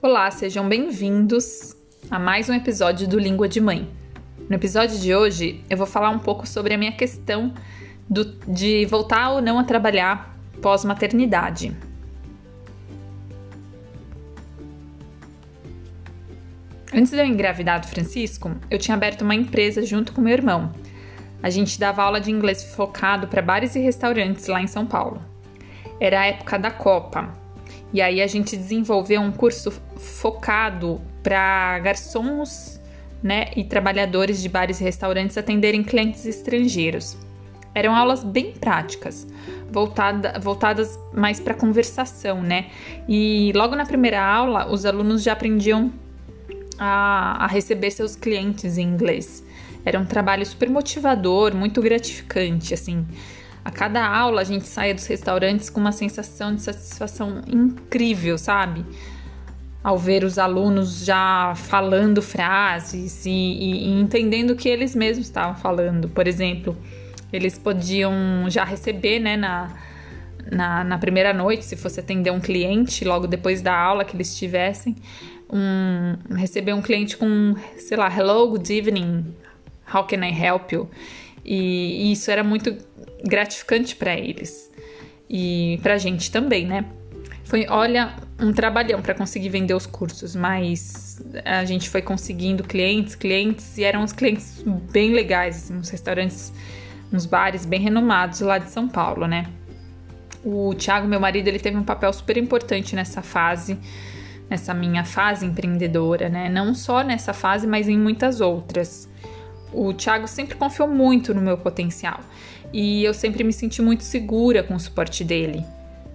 Olá, sejam bem-vindos a mais um episódio do Língua de Mãe. No episódio de hoje, eu vou falar um pouco sobre a minha questão do, de voltar ou não a trabalhar pós-maternidade. Antes de eu engravidar do Francisco, eu tinha aberto uma empresa junto com meu irmão. A gente dava aula de inglês focado para bares e restaurantes lá em São Paulo. Era a época da Copa, e aí a gente desenvolveu um curso focado para garçons né, e trabalhadores de bares e restaurantes atenderem clientes estrangeiros. Eram aulas bem práticas, voltada, voltadas mais para conversação, né? E logo na primeira aula, os alunos já aprendiam a, a receber seus clientes em inglês. Era um trabalho super motivador, muito gratificante, assim. A cada aula a gente saía dos restaurantes com uma sensação de satisfação incrível, sabe? Ao ver os alunos já falando frases e, e, e entendendo o que eles mesmos estavam falando. Por exemplo, eles podiam já receber, né, na, na, na, primeira noite, se fosse atender um cliente, logo depois da aula que eles tivessem, um, receber um cliente com, sei lá, hello, good evening, how can I help you? E, e isso era muito gratificante para eles e para a gente também, né? Foi, olha, um trabalhão para conseguir vender os cursos, mas a gente foi conseguindo clientes, clientes e eram uns clientes bem legais, assim, uns restaurantes, uns bares bem renomados lá de São Paulo, né? O Thiago, meu marido, ele teve um papel super importante nessa fase, nessa minha fase empreendedora, né? Não só nessa fase, mas em muitas outras. O Thiago sempre confiou muito no meu potencial e eu sempre me senti muito segura com o suporte dele.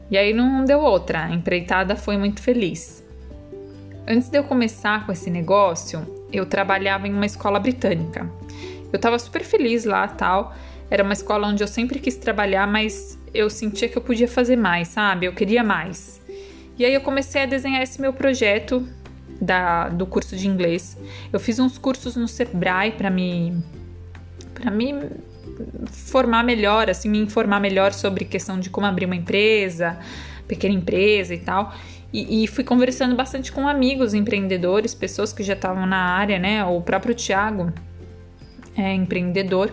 E aí não deu outra, a empreitada foi muito feliz. Antes de eu começar com esse negócio, eu trabalhava em uma escola britânica. Eu estava super feliz lá, tal. Era uma escola onde eu sempre quis trabalhar, mas eu sentia que eu podia fazer mais, sabe? Eu queria mais. E aí eu comecei a desenhar esse meu projeto da, do curso de inglês. Eu fiz uns cursos no Sebrae para me para me formar melhor, assim, me informar melhor sobre questão de como abrir uma empresa, pequena empresa e tal. E, e fui conversando bastante com amigos empreendedores, pessoas que já estavam na área, né? O próprio Thiago é empreendedor.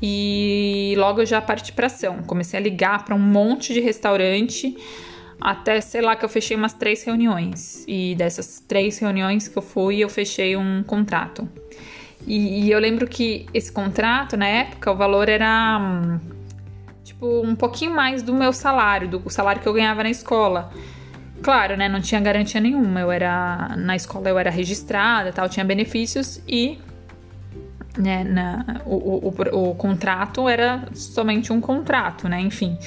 E logo eu já parti para ação. Comecei a ligar para um monte de restaurante até, sei lá, que eu fechei umas três reuniões. E dessas três reuniões que eu fui, eu fechei um contrato. E, e eu lembro que esse contrato, na época, o valor era. Hum, tipo, um pouquinho mais do meu salário, do salário que eu ganhava na escola. Claro, né? Não tinha garantia nenhuma. Eu era. Na escola eu era registrada tal, tinha benefícios e. Né, na, o, o, o, contrato era somente um contrato, né? Enfim.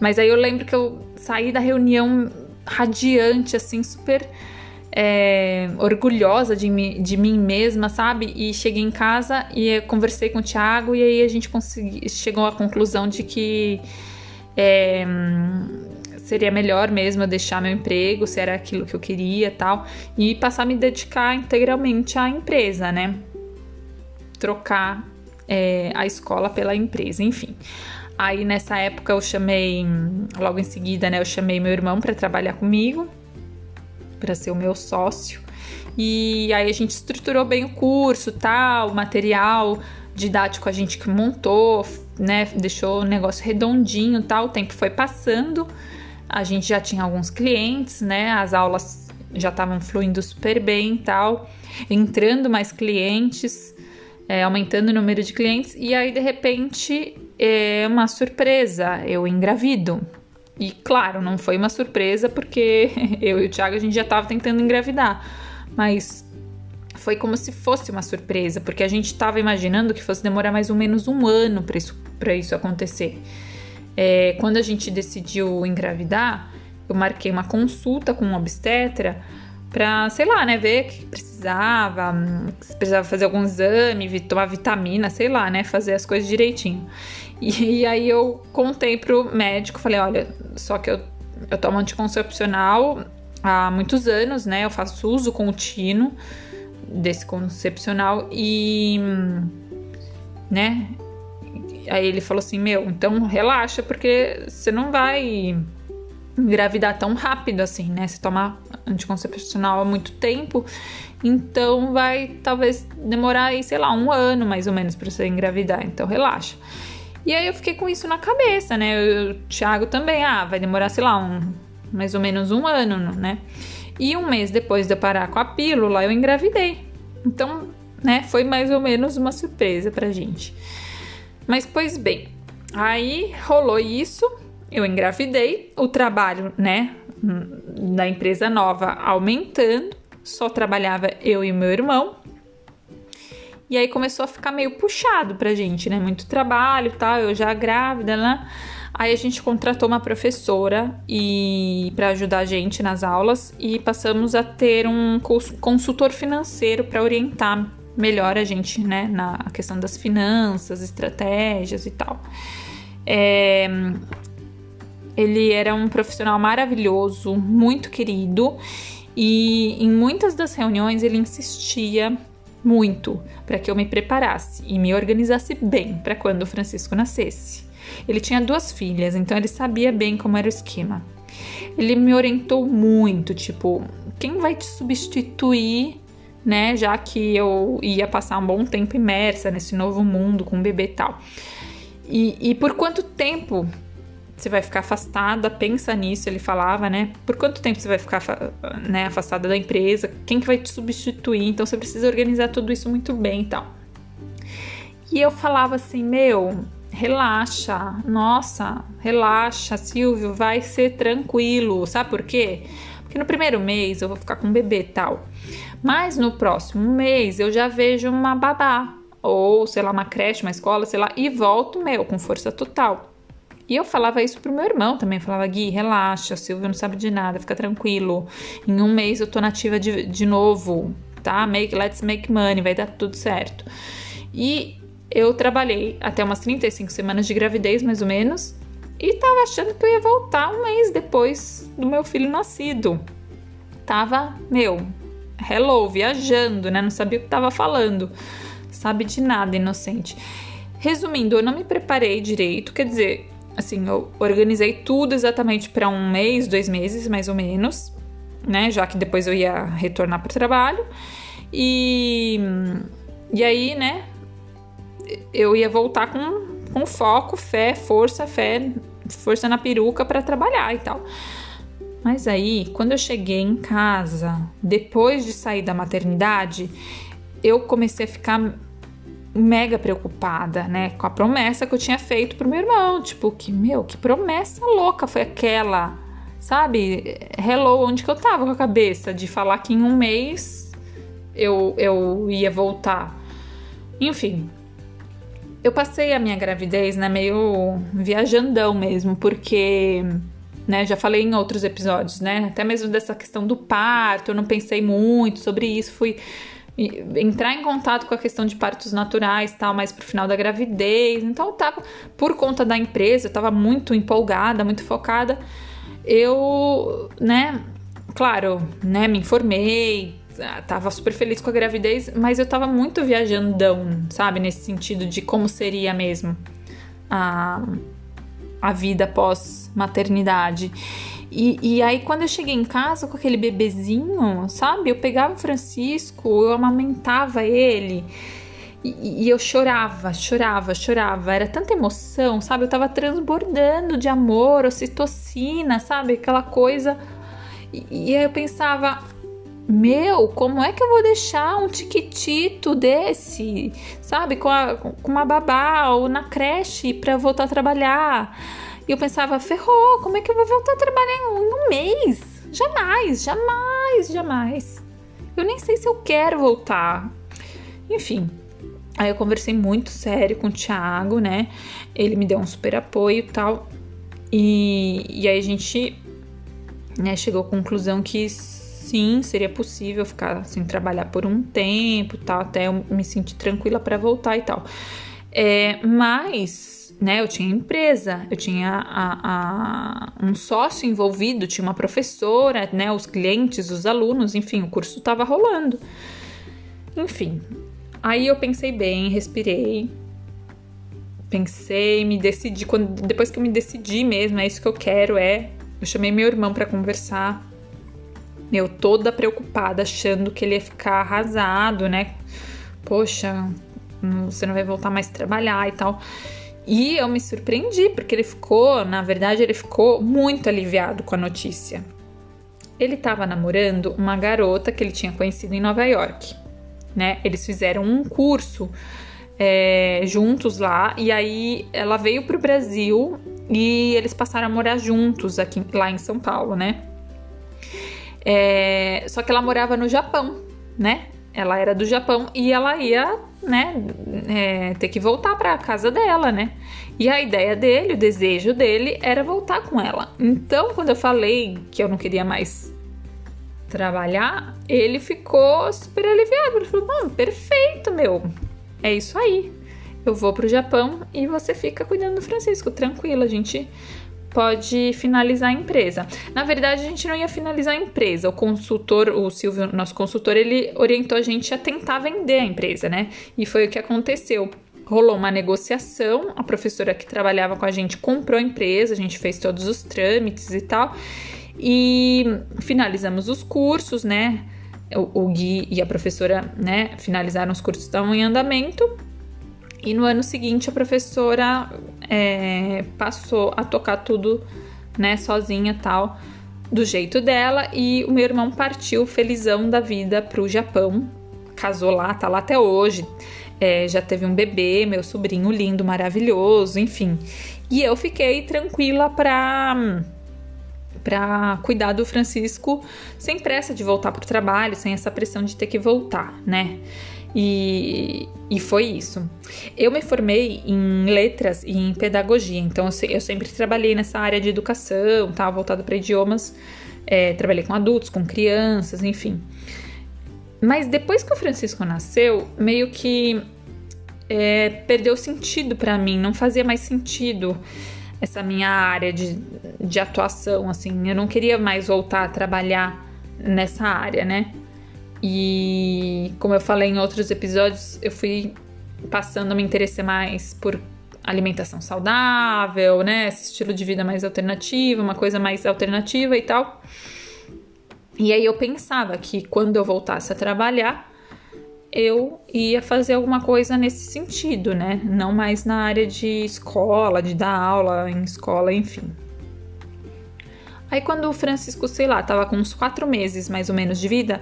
Mas aí eu lembro que eu saí da reunião radiante, assim, super é, orgulhosa de, mi, de mim mesma, sabe? E cheguei em casa e conversei com o Thiago e aí a gente consegui, chegou à conclusão de que é, seria melhor mesmo eu deixar meu emprego, se era aquilo que eu queria tal, e passar a me dedicar integralmente à empresa, né? Trocar é, a escola pela empresa, enfim. Aí nessa época eu chamei, logo em seguida, né, eu chamei meu irmão para trabalhar comigo, para ser o meu sócio. E aí a gente estruturou bem o curso, tal, o material didático a gente que montou, né, deixou o negócio redondinho, tal. O tempo foi passando, a gente já tinha alguns clientes, né, as aulas já estavam fluindo super bem, tal, entrando mais clientes, é, aumentando o número de clientes e aí de repente é uma surpresa, eu engravido. E claro, não foi uma surpresa porque eu e o Thiago a gente já estava tentando engravidar, mas foi como se fosse uma surpresa, porque a gente estava imaginando que fosse demorar mais ou menos um ano para isso, isso acontecer. É, quando a gente decidiu engravidar, eu marquei uma consulta com um obstetra para, sei lá, né, ver o que precisava, se precisava fazer algum exame, tomar vitamina, sei lá, né, fazer as coisas direitinho. E, e aí eu contei pro médico, falei, olha, só que eu, eu tomo anticoncepcional há muitos anos, né? Eu faço uso contínuo desse concepcional e, né? Aí ele falou assim, meu, então relaxa, porque você não vai engravidar tão rápido assim, né? Você toma anticoncepcional há muito tempo, então vai talvez demorar aí, sei lá, um ano mais ou menos para você engravidar. Então relaxa. E aí eu fiquei com isso na cabeça, né? O Thiago também, ah, vai demorar, sei lá, um, mais ou menos um ano, né? E um mês depois de eu parar com a pílula, eu engravidei. Então, né, foi mais ou menos uma surpresa pra gente. Mas, pois bem, aí rolou isso, eu engravidei, o trabalho, né, da empresa nova aumentando, só trabalhava eu e meu irmão. E aí começou a ficar meio puxado pra gente, né? Muito trabalho tal, eu já grávida, né? Aí a gente contratou uma professora e para ajudar a gente nas aulas e passamos a ter um consultor financeiro para orientar melhor a gente, né, na questão das finanças, estratégias e tal. É, ele era um profissional maravilhoso, muito querido e em muitas das reuniões ele insistia muito para que eu me preparasse e me organizasse bem para quando o Francisco nascesse. Ele tinha duas filhas, então ele sabia bem como era o esquema. Ele me orientou muito, tipo, quem vai te substituir, né? Já que eu ia passar um bom tempo imersa nesse novo mundo com o bebê e tal. E, e por quanto tempo você vai ficar afastada, pensa nisso, ele falava, né? Por quanto tempo você vai ficar né, afastada da empresa? Quem que vai te substituir? Então você precisa organizar tudo isso muito bem e tal. E eu falava assim, meu, relaxa, nossa, relaxa, Silvio, vai ser tranquilo. Sabe por quê? Porque no primeiro mês eu vou ficar com um bebê tal. Mas no próximo mês eu já vejo uma babá, ou sei lá, uma creche, uma escola, sei lá, e volto, meu, com força total. E eu falava isso pro meu irmão também. Falava, Gui, relaxa, Silvio não sabe de nada, fica tranquilo. Em um mês eu tô nativa de, de novo, tá? Make, let's make money, vai dar tudo certo. E eu trabalhei até umas 35 semanas de gravidez, mais ou menos, e tava achando que eu ia voltar um mês depois do meu filho nascido. Tava, meu, hello, viajando, né? Não sabia o que tava falando. Sabe de nada, inocente. Resumindo, eu não me preparei direito, quer dizer, assim, eu organizei tudo exatamente para um mês, dois meses, mais ou menos, né? Já que depois eu ia retornar para o trabalho. E, e aí, né? eu ia voltar com, com foco, fé, força, fé, força na peruca para trabalhar e tal. Mas aí, quando eu cheguei em casa, depois de sair da maternidade, eu comecei a ficar mega preocupada, né, com a promessa que eu tinha feito pro meu irmão, tipo, que meu, que promessa louca foi aquela, sabe? Hello, onde que eu tava com a cabeça de falar que em um mês eu eu ia voltar. Enfim, eu passei a minha gravidez, né, meio viajandão mesmo, porque, né, já falei em outros episódios, né, até mesmo dessa questão do parto, eu não pensei muito sobre isso, fui entrar em contato com a questão de partos naturais, tal, mais pro final da gravidez. Então eu tava por conta da empresa, eu tava muito empolgada, muito focada. Eu, né, claro, né, me informei, ah, tava super feliz com a gravidez, mas eu tava muito viajandão, sabe? Nesse sentido de como seria mesmo a, a vida pós-maternidade. E, e, aí, quando eu cheguei em casa com aquele bebezinho, sabe? Eu pegava o Francisco, eu amamentava ele. E, e, eu chorava, chorava, chorava. Era tanta emoção, sabe? Eu tava transbordando de amor, ocitocina, sabe? Aquela coisa. E, e aí eu pensava, meu, como é que eu vou deixar um tiquitito desse, sabe, com, a, com uma babá ou na creche para voltar a trabalhar? E eu pensava, ferrou, como é que eu vou voltar a trabalhar em um, mês? Jamais, jamais, jamais. Eu nem sei se eu quero voltar. Enfim, aí eu conversei muito sério com o Thiago, né? Ele me deu um super apoio e tal. E, e aí a gente né, chegou à conclusão que sim, seria possível ficar sem trabalhar por um tempo, tal, até eu me sentir tranquila para voltar e tal. É, mas, né, eu tinha empresa, eu tinha a, a, um sócio envolvido, tinha uma professora, né, os clientes, os alunos, enfim, o curso estava rolando. Enfim, aí eu pensei bem, respirei, pensei, me decidi, quando, depois que eu me decidi mesmo, é isso que eu quero, é eu chamei meu irmão para conversar. Eu toda preocupada, achando que ele ia ficar arrasado, né? Poxa, você não vai voltar mais trabalhar e tal. E eu me surpreendi, porque ele ficou, na verdade, ele ficou muito aliviado com a notícia. Ele estava namorando uma garota que ele tinha conhecido em Nova York, né? Eles fizeram um curso é, juntos lá, e aí ela veio pro Brasil e eles passaram a morar juntos aqui lá em São Paulo, né? É, só que ela morava no Japão, né? Ela era do Japão e ela ia, né, é, ter que voltar para casa dela, né? E a ideia dele, o desejo dele era voltar com ela. Então, quando eu falei que eu não queria mais trabalhar, ele ficou super aliviado. Ele falou: Mano, perfeito, meu. É isso aí. Eu vou pro Japão e você fica cuidando do Francisco, tranquilo. A gente pode finalizar a empresa. Na verdade, a gente não ia finalizar a empresa. O consultor, o Silvio, nosso consultor, ele orientou a gente a tentar vender a empresa, né? E foi o que aconteceu. Rolou uma negociação, a professora que trabalhava com a gente comprou a empresa, a gente fez todos os trâmites e tal. E finalizamos os cursos, né? O, o Gui e a professora, né, finalizaram os cursos que estavam em andamento e no ano seguinte a professora é, passou a tocar tudo, né, sozinha tal, do jeito dela. E o meu irmão partiu felizão da vida pro Japão, casou lá, tá lá até hoje. É, já teve um bebê, meu sobrinho lindo, maravilhoso, enfim. E eu fiquei tranquila pra para cuidar do Francisco sem pressa de voltar para o trabalho, sem essa pressão de ter que voltar, né? E, e foi isso. Eu me formei em letras e em pedagogia, então eu, eu sempre trabalhei nessa área de educação, tá, voltado para idiomas. É, trabalhei com adultos, com crianças, enfim. Mas depois que o Francisco nasceu, meio que é, perdeu sentido para mim, não fazia mais sentido essa minha área de, de atuação, assim. Eu não queria mais voltar a trabalhar nessa área, né? E como eu falei em outros episódios, eu fui passando a me interessar mais por alimentação saudável, né? Esse estilo de vida mais alternativo, uma coisa mais alternativa e tal. E aí eu pensava que quando eu voltasse a trabalhar, eu ia fazer alguma coisa nesse sentido, né? Não mais na área de escola, de dar aula em escola, enfim. Aí quando o Francisco, sei lá, tava com uns quatro meses mais ou menos de vida,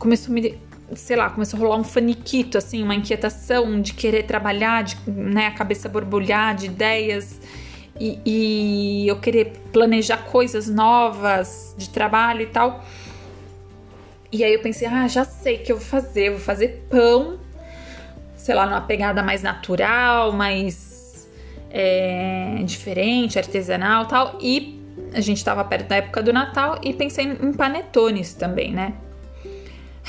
começou a me, sei lá, começou a rolar um faniquito, assim, uma inquietação de querer trabalhar, de, né, a cabeça borbulhar de ideias e, e eu querer planejar coisas novas de trabalho e tal. E aí eu pensei, ah, já sei o que eu vou fazer, eu vou fazer pão, sei lá, numa pegada mais natural, mais é, diferente, artesanal tal. E a gente tava perto da época do Natal e pensei em panetones também, né?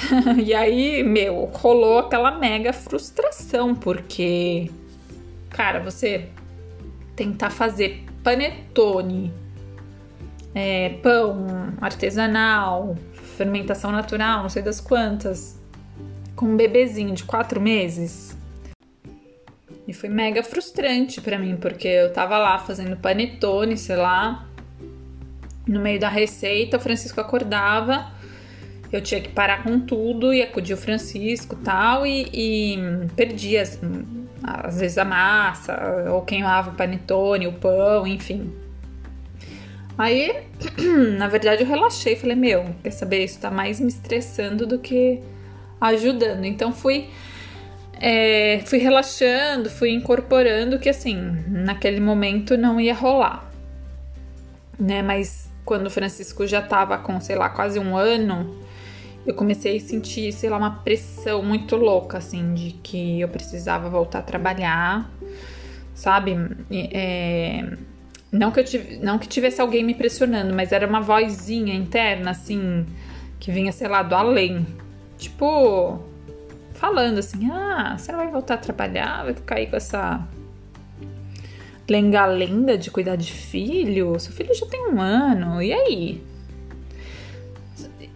e aí, meu, rolou aquela mega frustração, porque, cara, você tentar fazer panetone, é, pão artesanal, fermentação natural, não sei das quantas, com um bebezinho de quatro meses. E foi mega frustrante para mim, porque eu tava lá fazendo panetone, sei lá, no meio da receita, o Francisco acordava eu tinha que parar com tudo e acudir o Francisco tal, e, e perdia, às vezes, a massa, ou queimava o panetone, o pão, enfim. Aí, na verdade, eu relaxei, falei, meu, quer saber, isso tá mais me estressando do que ajudando. Então fui é, fui relaxando, fui incorporando que assim, naquele momento não ia rolar. Né? Mas quando o Francisco já tava com, sei lá, quase um ano, eu comecei a sentir, sei lá, uma pressão muito louca, assim, de que eu precisava voltar a trabalhar, sabe? É, não, que eu tive, não que tivesse alguém me pressionando, mas era uma vozinha interna, assim, que vinha, sei lá, do além. Tipo, falando assim: ah, você não vai voltar a trabalhar? Vai ficar aí com essa lenga-lenga de cuidar de filho? Seu filho já tem um ano, e aí?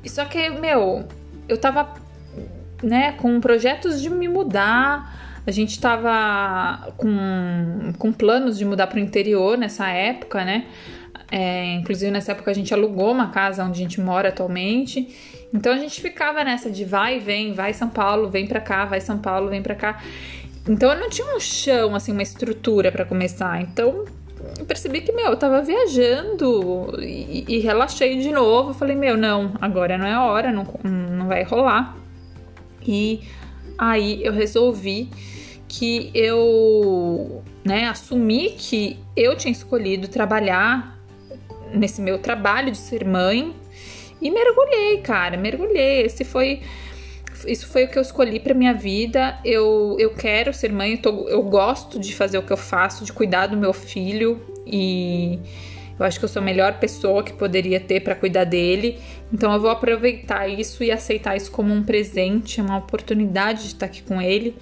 Só que, meu, eu tava, né, com projetos de me mudar. A gente tava com, com planos de mudar pro interior nessa época, né? É, inclusive nessa época a gente alugou uma casa onde a gente mora atualmente. Então a gente ficava nessa de vai e vem, vai São Paulo, vem pra cá, vai São Paulo, vem pra cá. Então eu não tinha um chão, assim, uma estrutura para começar. Então percebi que, meu, eu tava viajando e, e relaxei de novo. falei, meu, não, agora não é a hora, não, não vai rolar. E aí eu resolvi que eu, né, assumi que eu tinha escolhido trabalhar nesse meu trabalho de ser mãe e mergulhei, cara, mergulhei. Esse foi isso foi o que eu escolhi para minha vida. Eu, eu quero ser mãe, eu, tô, eu gosto de fazer o que eu faço, de cuidar do meu filho e eu acho que eu sou a melhor pessoa que poderia ter para cuidar dele. Então eu vou aproveitar isso e aceitar isso como um presente, uma oportunidade de estar aqui com ele.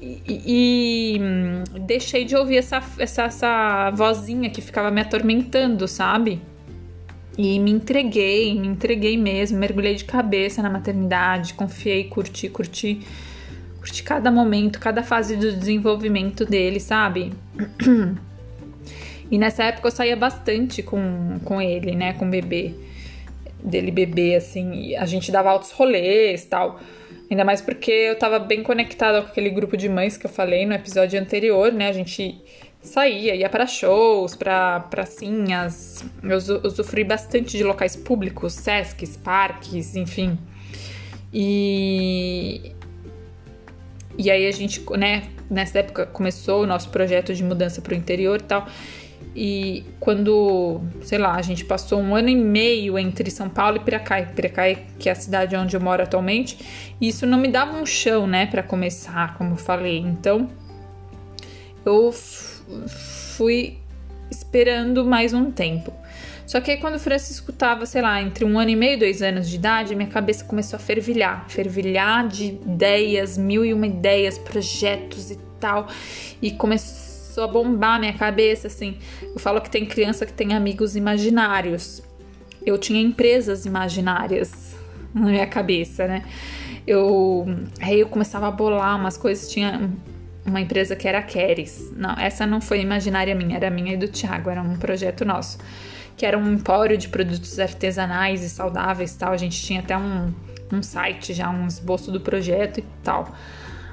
E, e hum, deixei de ouvir essa, essa, essa vozinha que ficava me atormentando, sabe? E me entreguei, me entreguei mesmo, mergulhei de cabeça na maternidade, confiei, curti, curti, curti cada momento, cada fase do desenvolvimento dele, sabe? E nessa época eu saía bastante com, com ele, né, com o bebê, dele bebê, assim, a gente dava altos rolês tal. Ainda mais porque eu tava bem conectada com aquele grupo de mães que eu falei no episódio anterior, né? A gente saía, ia para shows, para pracinhas. Eu usufrui bastante de locais públicos, sescs, parques, enfim. E. E aí a gente, né, nessa época começou o nosso projeto de mudança para o interior e tal. E quando, sei lá, a gente passou um ano e meio entre São Paulo e Piracai, Piracai, que é a cidade onde eu moro atualmente, e isso não me dava um chão, né, para começar, como eu falei. Então, eu fui esperando mais um tempo. Só que aí quando o Francisco estava, sei lá, entre um ano e meio e dois anos de idade, minha cabeça começou a fervilhar, fervilhar de ideias, mil e uma ideias, projetos e tal, e começou a bombar minha cabeça, assim. Eu falo que tem criança que tem amigos imaginários. Eu tinha empresas imaginárias na minha cabeça, né? Eu aí eu começava a bolar umas coisas, tinha uma empresa que era a Keres. Não, essa não foi imaginária minha, era minha e do Thiago, era um projeto nosso. Que era um empório de produtos artesanais e saudáveis tal. A gente tinha até um, um site já, um esboço do projeto e tal.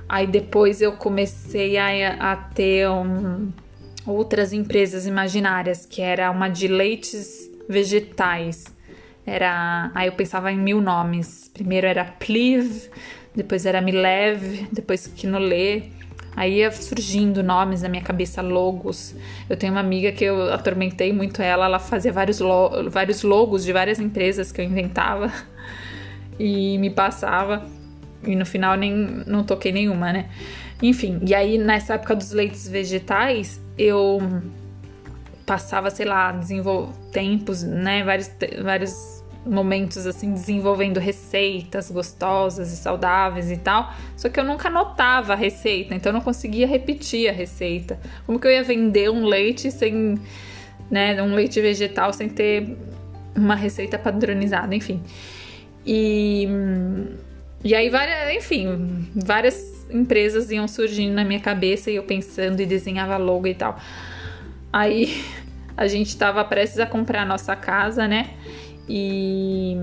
Aí depois eu comecei a, a ter um, outras empresas imaginárias, que era uma de leites vegetais. Era, aí eu pensava em mil nomes. Primeiro era Pliv, depois era Milev, depois Quinolê, Aí ia surgindo nomes na minha cabeça, logos. Eu tenho uma amiga que eu atormentei muito ela, ela fazia vários, lo vários logos de várias empresas que eu inventava e me passava. E no final nem não toquei nenhuma, né? Enfim, e aí nessa época dos leites vegetais, eu passava, sei lá, desenvol tempos, né? Vários, vários momentos assim desenvolvendo receitas gostosas e saudáveis e tal. Só que eu nunca notava a receita, então eu não conseguia repetir a receita. Como que eu ia vender um leite sem, né, um leite vegetal sem ter uma receita padronizada, enfim. E e aí várias, enfim, várias empresas iam surgindo na minha cabeça e eu pensando e desenhava logo e tal. Aí a gente estava prestes a comprar a nossa casa, né? E,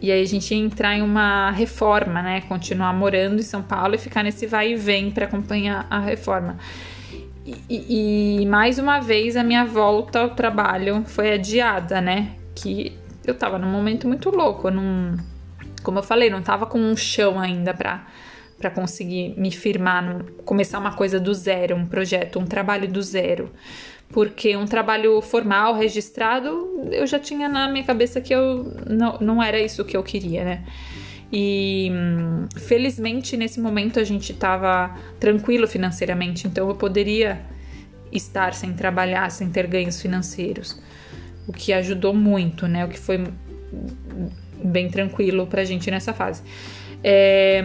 e aí a gente ia entrar em uma reforma, né? Continuar morando em São Paulo e ficar nesse vai e vem para acompanhar a reforma. E, e, mais uma vez a minha volta ao trabalho foi adiada, né? Que eu tava num momento muito louco, não, como eu falei, não tava com um chão ainda para para conseguir me firmar, começar uma coisa do zero, um projeto, um trabalho do zero porque um trabalho formal, registrado, eu já tinha na minha cabeça que eu não, não era isso que eu queria, né? E felizmente nesse momento a gente estava tranquilo financeiramente, então eu poderia estar sem trabalhar, sem ter ganhos financeiros, o que ajudou muito, né? O que foi bem tranquilo pra gente nessa fase. É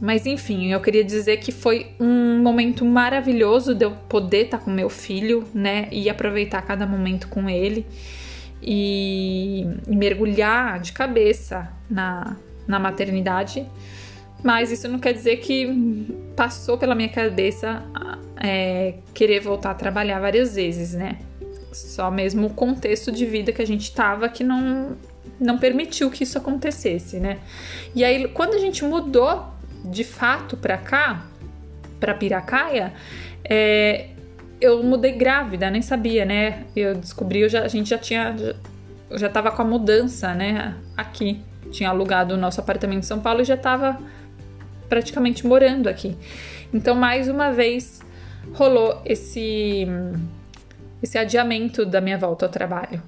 mas enfim, eu queria dizer que foi um momento maravilhoso de eu poder estar com meu filho, né? E aproveitar cada momento com ele e, mergulhar de cabeça na, na maternidade. Mas isso não quer dizer que passou pela minha cabeça é, querer voltar a trabalhar várias vezes, né? Só mesmo o contexto de vida que a gente tava que não, não permitiu que isso acontecesse, né? E aí, quando a gente mudou de fato para cá, para Piracaia, é, eu mudei grávida, nem sabia, né? Eu descobri, eu já, a gente já tinha. Já, já tava com a mudança, né? Aqui. Tinha alugado o nosso apartamento em São Paulo e já tava praticamente morando aqui. Então, mais uma vez, rolou esse, esse adiamento da minha volta ao trabalho.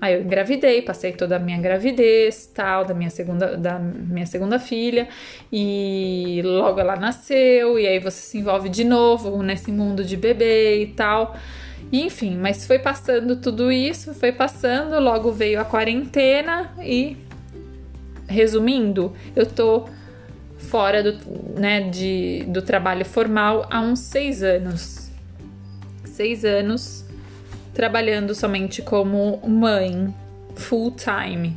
Aí eu engravidei, passei toda a minha gravidez, tal, da minha segunda, da minha segunda filha, e logo ela nasceu, e aí você se envolve de novo nesse mundo de bebê e tal. Enfim, mas foi passando tudo isso, foi passando, logo veio a quarentena e resumindo, eu tô fora do, né, de, do trabalho formal há uns seis anos. Seis anos trabalhando somente como mãe full time.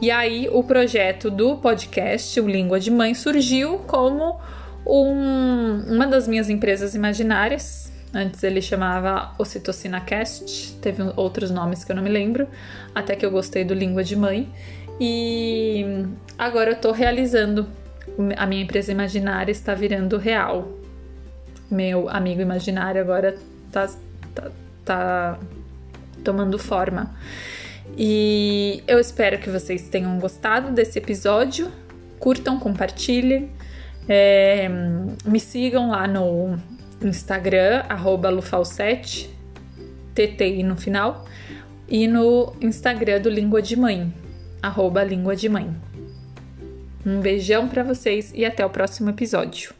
E aí o projeto do podcast, o Língua de Mãe, surgiu como um, uma das minhas empresas imaginárias. Antes ele chamava Ocitocina Cast, teve outros nomes que eu não me lembro, até que eu gostei do Língua de Mãe. E agora eu tô realizando a minha empresa imaginária está virando real. Meu amigo imaginário agora tá, tá, tá tomando forma. E eu espero que vocês tenham gostado desse episódio. Curtam, compartilhem. É, me sigam lá no Instagram, lufalsete, TTI no final, e no Instagram do Língua de Mãe, arroba Língua de Mãe. Um beijão para vocês e até o próximo episódio.